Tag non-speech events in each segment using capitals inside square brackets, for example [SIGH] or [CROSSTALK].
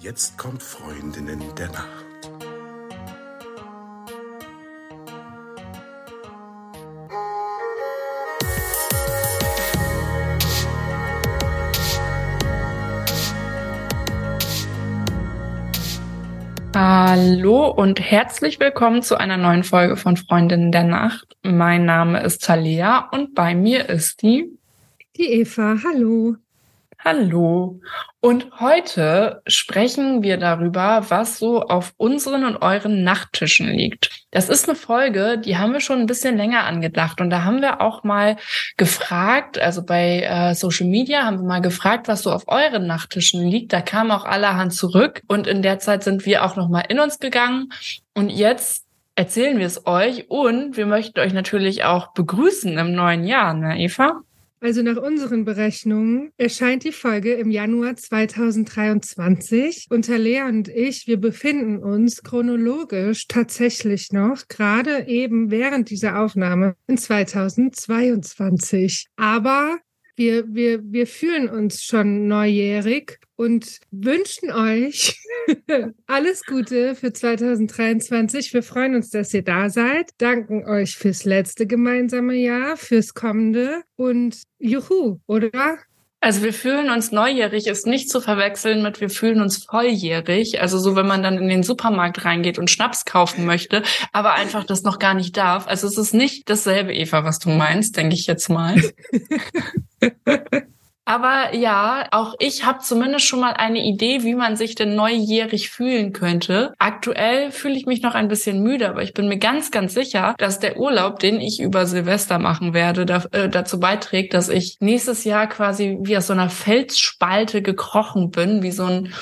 Jetzt kommt Freundinnen der Nacht. Hallo und herzlich willkommen zu einer neuen Folge von Freundinnen der Nacht. Mein Name ist Talia und bei mir ist die die Eva. Hallo. Hallo. Und heute sprechen wir darüber, was so auf unseren und euren Nachttischen liegt. Das ist eine Folge, die haben wir schon ein bisschen länger angedacht. Und da haben wir auch mal gefragt, also bei äh, Social Media haben wir mal gefragt, was so auf euren Nachttischen liegt. Da kam auch allerhand zurück. Und in der Zeit sind wir auch noch mal in uns gegangen. Und jetzt erzählen wir es euch. Und wir möchten euch natürlich auch begrüßen im neuen Jahr, ne, Eva? Also nach unseren Berechnungen erscheint die Folge im Januar 2023 und Lea und ich, wir befinden uns chronologisch tatsächlich noch gerade eben während dieser Aufnahme in 2022. Aber wir, wir, wir fühlen uns schon neujährig und wünschen euch [LAUGHS] alles Gute für 2023. Wir freuen uns, dass ihr da seid, danken euch fürs letzte gemeinsame Jahr, fürs kommende und juhu, oder? Also wir fühlen uns neujährig, ist nicht zu verwechseln mit wir fühlen uns volljährig. Also so, wenn man dann in den Supermarkt reingeht und Schnaps kaufen möchte, aber einfach das noch gar nicht darf. Also es ist nicht dasselbe, Eva, was du meinst, denke ich jetzt mal. [LAUGHS] Aber ja, auch ich habe zumindest schon mal eine Idee, wie man sich denn neujährig fühlen könnte. Aktuell fühle ich mich noch ein bisschen müde, aber ich bin mir ganz, ganz sicher, dass der Urlaub, den ich über Silvester machen werde, da, äh, dazu beiträgt, dass ich nächstes Jahr quasi wie aus so einer Felsspalte gekrochen bin, wie so ein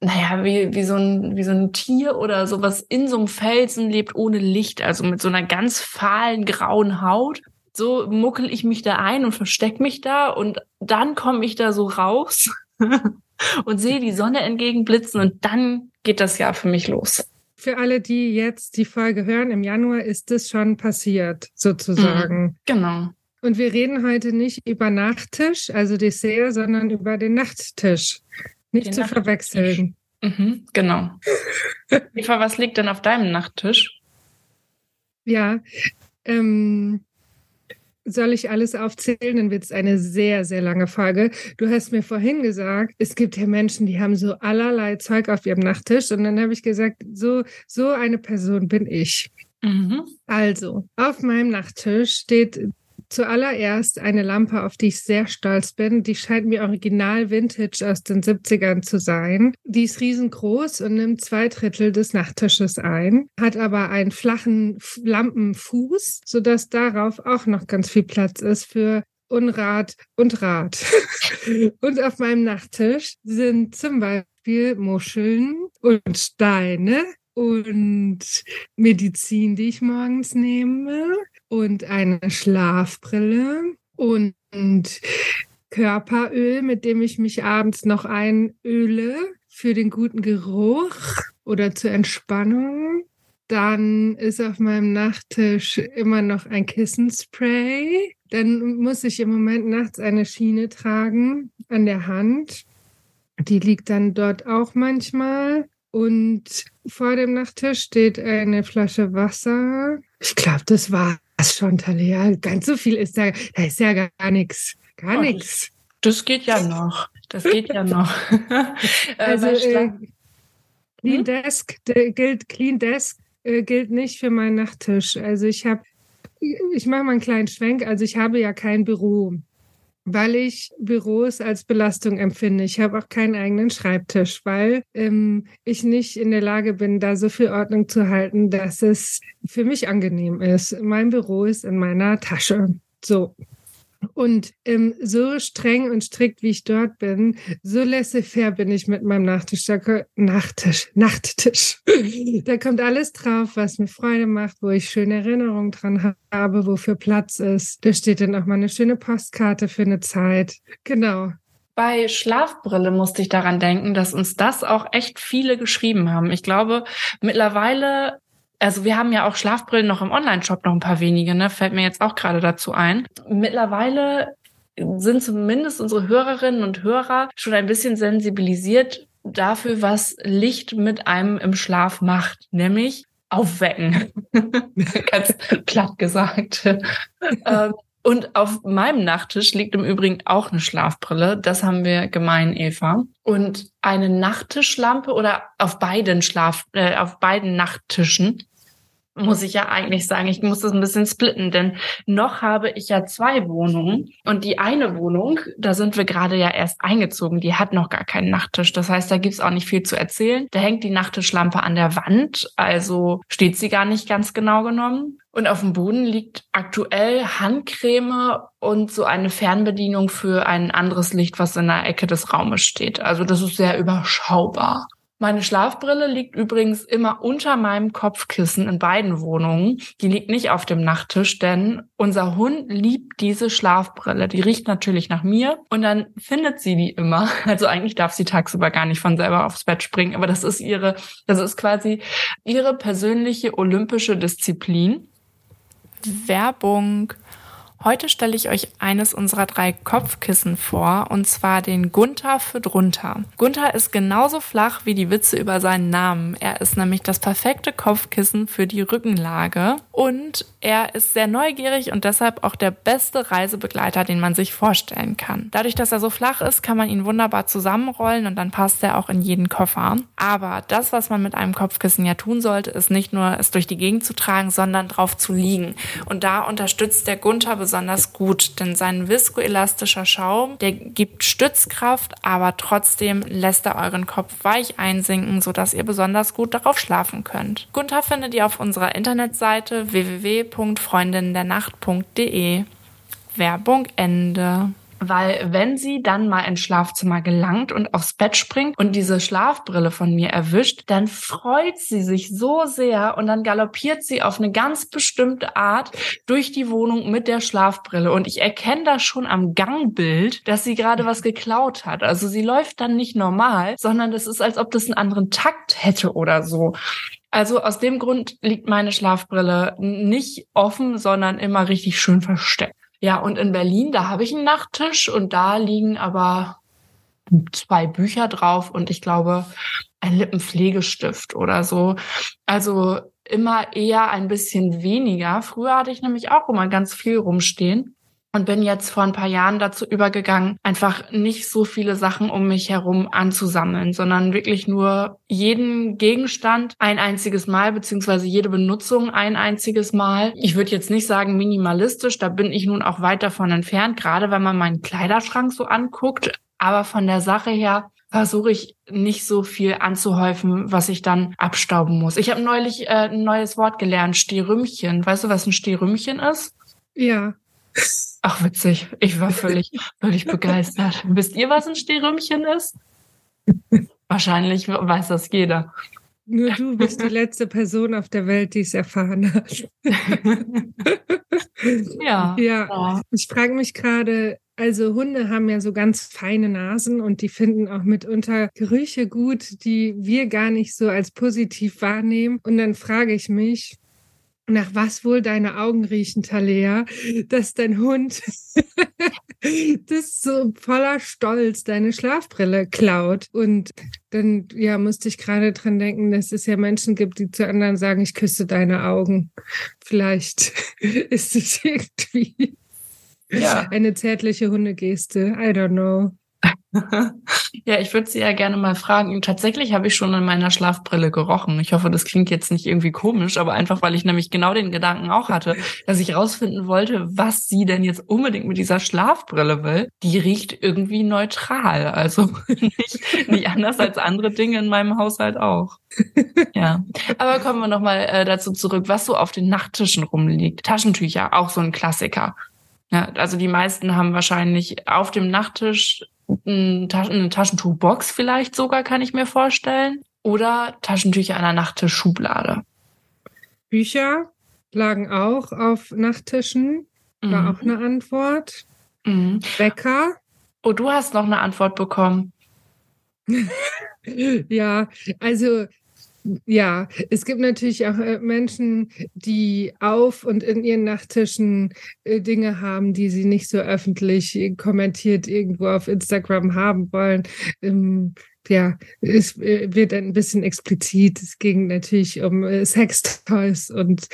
naja, wie, wie, so ein, wie so ein Tier oder sowas in so einem Felsen lebt ohne Licht, also mit so einer ganz fahlen grauen Haut so muckel ich mich da ein und versteck mich da und dann komme ich da so raus [LAUGHS] und sehe die Sonne entgegenblitzen und dann geht das Jahr für mich los. Für alle, die jetzt die Folge hören, im Januar ist es schon passiert, sozusagen. Mhm, genau. Und wir reden heute nicht über Nachttisch, also Dessert, sondern über den Nachttisch. Nicht den zu Nachttisch. verwechseln. Mhm, genau. Eva, was liegt denn auf deinem Nachttisch? Ja, ähm, soll ich alles aufzählen, dann wird es eine sehr, sehr lange Frage. Du hast mir vorhin gesagt, es gibt ja Menschen, die haben so allerlei Zeug auf ihrem Nachttisch. Und dann habe ich gesagt, so, so eine Person bin ich. Mhm. Also, auf meinem Nachttisch steht zuallererst eine Lampe, auf die ich sehr stolz bin. Die scheint mir original Vintage aus den 70ern zu sein. Die ist riesengroß und nimmt zwei Drittel des Nachttisches ein, hat aber einen flachen Lampenfuß, sodass darauf auch noch ganz viel Platz ist für Unrat und Rad. [LAUGHS] und auf meinem Nachttisch sind zum Beispiel Muscheln und Steine und Medizin, die ich morgens nehme und eine Schlafbrille und Körperöl, mit dem ich mich abends noch einöle für den guten Geruch oder zur Entspannung. Dann ist auf meinem Nachttisch immer noch ein Kissenspray. Dann muss ich im Moment nachts eine Schiene tragen an der Hand. Die liegt dann dort auch manchmal. Und vor dem Nachttisch steht eine Flasche Wasser. Ich glaube, das war was schon, Talia? Ganz so viel ist da, da ist ja gar nichts. Gar oh, nichts. Das, das, geht ja noch. Das geht ja noch. [LAUGHS] Äh, also, äh, Clean hm? Desk gilt, Clean Desk äh, gilt nicht für meinen Nachttisch. Also ich habe, ich mache mal einen kleinen Schwenk. Also ich habe ja kein Büro weil ich Büros als Belastung empfinde. Ich habe auch keinen eigenen Schreibtisch, weil ähm, ich nicht in der Lage bin, da so viel Ordnung zu halten, dass es für mich angenehm ist. Mein Büro ist in meiner Tasche. So. Und ähm, so streng und strikt, wie ich dort bin, so laissez-faire bin ich mit meinem Nachttisch. Da, Nachttisch, Nachttisch. da kommt alles drauf, was mir Freude macht, wo ich schöne Erinnerungen dran habe, wofür Platz ist. Da steht dann auch mal eine schöne Postkarte für eine Zeit. Genau. Bei Schlafbrille musste ich daran denken, dass uns das auch echt viele geschrieben haben. Ich glaube, mittlerweile also wir haben ja auch Schlafbrillen noch im Online-Shop, noch ein paar wenige, ne? Fällt mir jetzt auch gerade dazu ein. Mittlerweile sind zumindest unsere Hörerinnen und Hörer schon ein bisschen sensibilisiert dafür, was Licht mit einem im Schlaf macht, nämlich aufwecken. [LAUGHS] Ganz platt gesagt. ähm, und auf meinem Nachttisch liegt im Übrigen auch eine Schlafbrille. Das haben wir gemein, Eva. Und eine Nachttischlampe oder auf beiden Schlaf, äh, auf beiden Nachttischen muss ich ja eigentlich sagen, ich muss das ein bisschen splitten, denn noch habe ich ja zwei Wohnungen und die eine Wohnung, da sind wir gerade ja erst eingezogen, die hat noch gar keinen Nachttisch. Das heißt, da gibt's auch nicht viel zu erzählen. Da hängt die Nachttischlampe an der Wand, also steht sie gar nicht ganz genau genommen. Und auf dem Boden liegt aktuell Handcreme und so eine Fernbedienung für ein anderes Licht, was in der Ecke des Raumes steht. Also das ist sehr überschaubar. Meine Schlafbrille liegt übrigens immer unter meinem Kopfkissen in beiden Wohnungen. Die liegt nicht auf dem Nachttisch, denn unser Hund liebt diese Schlafbrille. Die riecht natürlich nach mir und dann findet sie die immer. [LAUGHS] Also eigentlich darf sie tagsüber gar nicht von selber aufs Bett springen, aber das ist ihre, das ist quasi ihre persönliche olympische Disziplin. Werbung. Heute stelle ich euch eines unserer drei Kopfkissen vor, und zwar den Gunther für drunter. Gunther ist genauso flach wie die Witze über seinen Namen. Er ist nämlich das perfekte Kopfkissen für die Rückenlage und er ist sehr neugierig und deshalb auch der beste Reisebegleiter, den man sich vorstellen kann. Dadurch, dass er so flach ist, kann man ihn wunderbar zusammenrollen und dann passt er auch in jeden Koffer. Aber das, was man mit einem Kopfkissen ja tun sollte, ist nicht nur es durch die Gegend zu tragen, sondern drauf zu liegen. Und da unterstützt der Gunther besonders gut, denn sein viskoelastischer Schaum, der gibt Stützkraft, aber trotzdem lässt er euren Kopf weich einsinken, sodass ihr besonders gut darauf schlafen könnt. Gunther findet ihr auf unserer Internetseite www.freundindernacht.de. Werbung Ende. Weil wenn sie dann mal ins Schlafzimmer gelangt und aufs Bett springt und diese Schlafbrille von mir erwischt, dann freut sie sich so sehr und dann galoppiert sie auf eine ganz bestimmte Art durch die Wohnung mit der Schlafbrille. Und ich erkenne das schon am Gangbild, dass sie gerade was geklaut hat. Also sie läuft dann nicht normal, sondern das ist, als ob das einen anderen Takt hätte oder so. Also aus dem Grund liegt meine Schlafbrille nicht offen, sondern immer richtig schön versteckt. Ja, und in Berlin, da habe ich einen Nachttisch und da liegen aber zwei Bücher drauf und ich glaube ein Lippenpflegestift oder so. Also immer eher ein bisschen weniger. Früher hatte ich nämlich auch immer ganz viel rumstehen und bin jetzt vor ein paar Jahren dazu übergegangen, einfach nicht so viele Sachen um mich herum anzusammeln, sondern wirklich nur jeden Gegenstand ein einziges Mal, beziehungsweise jede Benutzung ein einziges Mal. Ich würde jetzt nicht sagen minimalistisch, da bin ich nun auch weit davon entfernt, gerade wenn man meinen Kleiderschrank so anguckt. Aber von der Sache her versuche ich nicht so viel anzuhäufen, was ich dann abstauben muss. Ich habe neulich äh, ein neues Wort gelernt, Stehrümchen. Weißt du, was ein Stehrümchen ist? Ja. Ach, witzig. Ich war völlig, völlig begeistert. Wisst ihr, was ein Stehrümchen ist? Wahrscheinlich weiß das jeder. Nur du bist die letzte Person auf der Welt, die es erfahren hat. [LAUGHS] ja. Ja. Ich frage mich gerade, also Hunde haben ja so ganz feine Nasen und die finden auch mitunter Gerüche gut, die wir gar nicht so als positiv wahrnehmen. Und dann frage ich mich, nach was wohl deine Augen riechen, Talea, dass dein Hund [LAUGHS] das so voller Stolz deine Schlafbrille klaut. Und dann, ja, musste ich gerade dran denken, dass es ja Menschen gibt, die zu anderen sagen, ich küsse deine Augen. Vielleicht [LAUGHS] ist es irgendwie ja. eine zärtliche Hundegeste. I don't know. [LAUGHS] ja, ich würde sie ja gerne mal fragen. Tatsächlich habe ich schon in meiner Schlafbrille gerochen. Ich hoffe, das klingt jetzt nicht irgendwie komisch, aber einfach, weil ich nämlich genau den Gedanken auch hatte, [LAUGHS] dass ich rausfinden wollte, was sie denn jetzt unbedingt mit dieser Schlafbrille will. Die riecht irgendwie neutral. Also [LAUGHS] nicht, nicht anders als andere Dinge in meinem Haushalt auch. Ja. Aber kommen wir nochmal äh, dazu zurück, was so auf den Nachttischen rumliegt. Taschentücher, auch so ein Klassiker. Ja, also die meisten haben wahrscheinlich auf dem Nachttisch eine Taschentuchbox vielleicht sogar, kann ich mir vorstellen. Oder Taschentücher an der Nachttischschublade. Bücher lagen auch auf Nachttischen. War mhm. auch eine Antwort. Mhm. Bäcker. Oh, du hast noch eine Antwort bekommen. [LAUGHS] ja, also ja, es gibt natürlich auch äh, Menschen, die auf und in ihren Nachttischen äh, Dinge haben, die sie nicht so öffentlich kommentiert irgendwo auf Instagram haben wollen. Ähm, ja, es äh, wird ein bisschen explizit. Es ging natürlich um Sextoys und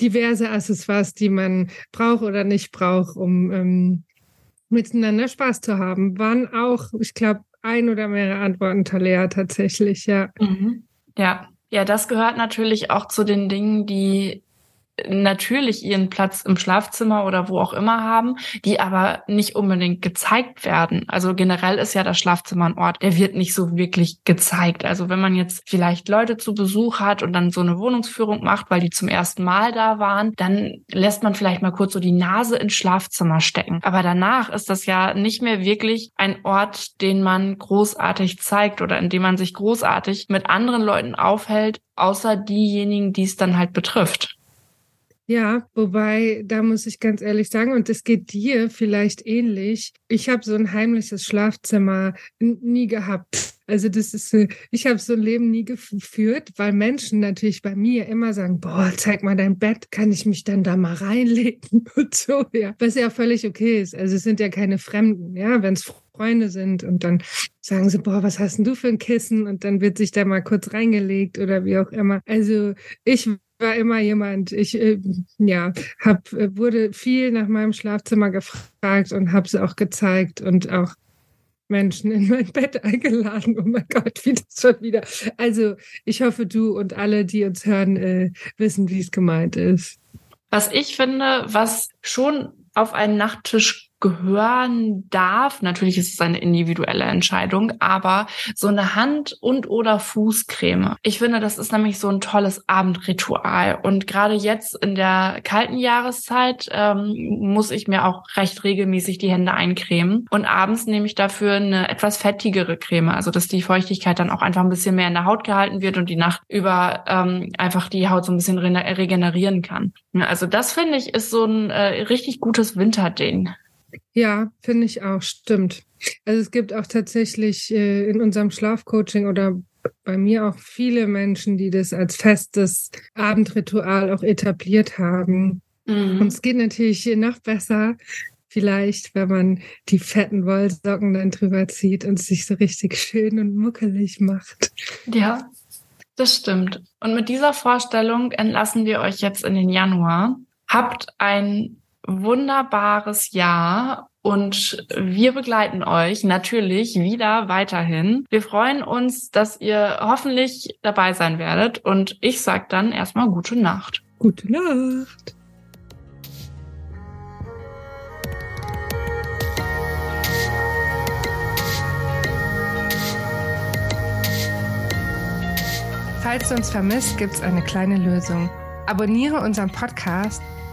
diverse Accessoires, die man braucht oder nicht braucht, um ähm, miteinander Spaß zu haben. Waren auch, ich glaube, ein oder mehrere Antworten Talea tatsächlich, ja. Mhm. Ja, ja, das gehört natürlich auch zu den Dingen, die natürlich ihren Platz im Schlafzimmer oder wo auch immer haben, die aber nicht unbedingt gezeigt werden. Also generell ist ja das Schlafzimmer ein Ort, der wird nicht so wirklich gezeigt. Also wenn man jetzt vielleicht Leute zu Besuch hat und dann so eine Wohnungsführung macht, weil die zum ersten Mal da waren, dann lässt man vielleicht mal kurz so die Nase ins Schlafzimmer stecken. Aber danach ist das ja nicht mehr wirklich ein Ort, den man großartig zeigt oder in dem man sich großartig mit anderen Leuten aufhält, außer diejenigen, die es dann halt betrifft. Ja, wobei, da muss ich ganz ehrlich sagen, und es geht dir vielleicht ähnlich. Ich habe so ein heimliches Schlafzimmer nie gehabt. Also das ist, ich habe so ein Leben nie geführt, weil Menschen natürlich bei mir immer sagen, boah, zeig mal dein Bett, kann ich mich dann da mal reinlegen [LAUGHS] und so, ja. Was ja völlig okay ist. Also es sind ja keine Fremden, ja, wenn es Freunde sind und dann sagen sie, boah, was hast denn du für ein Kissen? Und dann wird sich da mal kurz reingelegt oder wie auch immer. Also ich war immer jemand, ich äh, ja, hab, äh, wurde viel nach meinem Schlafzimmer gefragt und habe es auch gezeigt und auch Menschen in mein [LAUGHS] Bett eingeladen. Oh mein Gott, wie das schon wieder. Also ich hoffe, du und alle, die uns hören, äh, wissen, wie es gemeint ist. Was ich finde, was schon auf einen Nachttisch gehören darf. Natürlich ist es eine individuelle Entscheidung, aber so eine Hand- und oder Fußcreme. Ich finde, das ist nämlich so ein tolles Abendritual. Und gerade jetzt in der kalten Jahreszeit ähm, muss ich mir auch recht regelmäßig die Hände eincremen. Und abends nehme ich dafür eine etwas fettigere Creme, also dass die Feuchtigkeit dann auch einfach ein bisschen mehr in der Haut gehalten wird und die Nacht über ähm, einfach die Haut so ein bisschen regenerieren kann. Also das finde ich ist so ein äh, richtig gutes Winterding. Ja, finde ich auch, stimmt. Also es gibt auch tatsächlich äh, in unserem Schlafcoaching oder bei mir auch viele Menschen, die das als festes Abendritual auch etabliert haben. Mhm. Und es geht natürlich noch besser, vielleicht, wenn man die fetten Wollsocken dann drüber zieht und sich so richtig schön und muckelig macht. Ja, das stimmt. Und mit dieser Vorstellung entlassen wir euch jetzt in den Januar. Habt ein wunderbares Jahr und wir begleiten euch natürlich wieder weiterhin. Wir freuen uns, dass ihr hoffentlich dabei sein werdet und ich sag dann erstmal gute Nacht. Gute Nacht. Falls du uns vermisst, gibt's eine kleine Lösung. Abonniere unseren Podcast